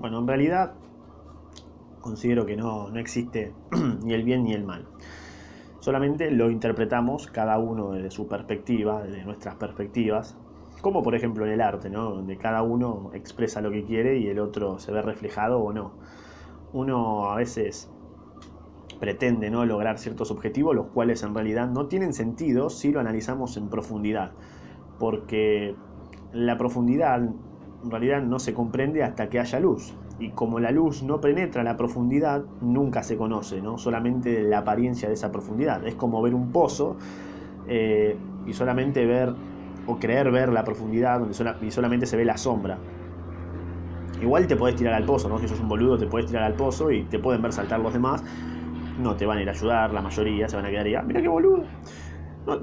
Bueno, en realidad considero que no, no existe ni el bien ni el mal. Solamente lo interpretamos cada uno desde su perspectiva, desde nuestras perspectivas, como por ejemplo en el arte, ¿no? donde cada uno expresa lo que quiere y el otro se ve reflejado o no. Uno a veces pretende ¿no? lograr ciertos objetivos, los cuales en realidad no tienen sentido si lo analizamos en profundidad, porque la profundidad en realidad no se comprende hasta que haya luz. Y como la luz no penetra la profundidad, nunca se conoce, ¿no? Solamente la apariencia de esa profundidad. Es como ver un pozo eh, y solamente ver o creer ver la profundidad donde y solamente se ve la sombra. Igual te puedes tirar al pozo, ¿no? Si sos un boludo te puedes tirar al pozo y te pueden ver saltar los demás. No te van a ir a ayudar, la mayoría se van a quedar ahí, ah, mira qué boludo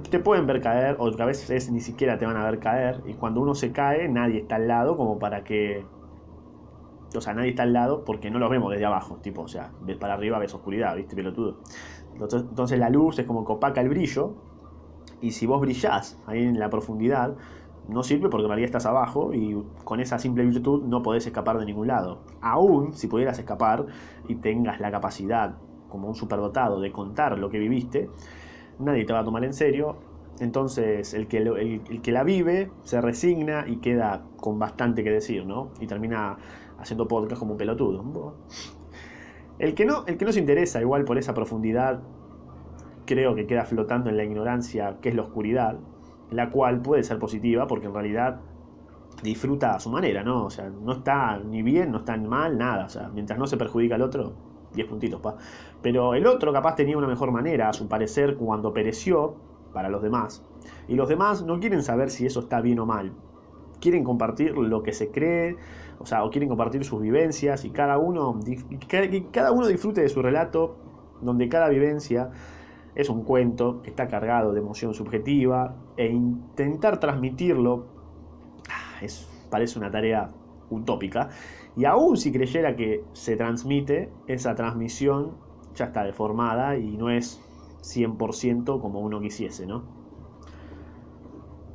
te pueden ver caer, o a veces ni siquiera te van a ver caer, y cuando uno se cae, nadie está al lado como para que. O sea, nadie está al lado porque no los vemos desde abajo, tipo, o sea, ves para arriba ves oscuridad, ¿viste, pelotudo? Entonces la luz es como que opaca el brillo, y si vos brillás ahí en la profundidad, no sirve porque en realidad estás abajo y con esa simple virtud no podés escapar de ningún lado. Aún si pudieras escapar y tengas la capacidad, como un superdotado, de contar lo que viviste, nadie te va a tomar en serio. Entonces el que, el, que la vive se resigna y queda con bastante que decir, ¿no? Y termina haciendo podcast como un pelotudo. El que, no, el que no se interesa igual por esa profundidad, creo que queda flotando en la ignorancia, que es la oscuridad, la cual puede ser positiva porque en realidad disfruta a su manera, ¿no? O sea, no está ni bien, no está mal, nada. O sea, mientras no se perjudica al otro, 10 puntitos, pa. Pero el otro capaz tenía una mejor manera, a su parecer, cuando pereció para los demás. Y los demás no quieren saber si eso está bien o mal. Quieren compartir lo que se cree, o sea, o quieren compartir sus vivencias y cada uno, cada uno disfrute de su relato, donde cada vivencia es un cuento que está cargado de emoción subjetiva e intentar transmitirlo ah, es, parece una tarea utópica. Y aún si creyera que se transmite, esa transmisión ya está deformada y no es 100% como uno quisiese, ¿no?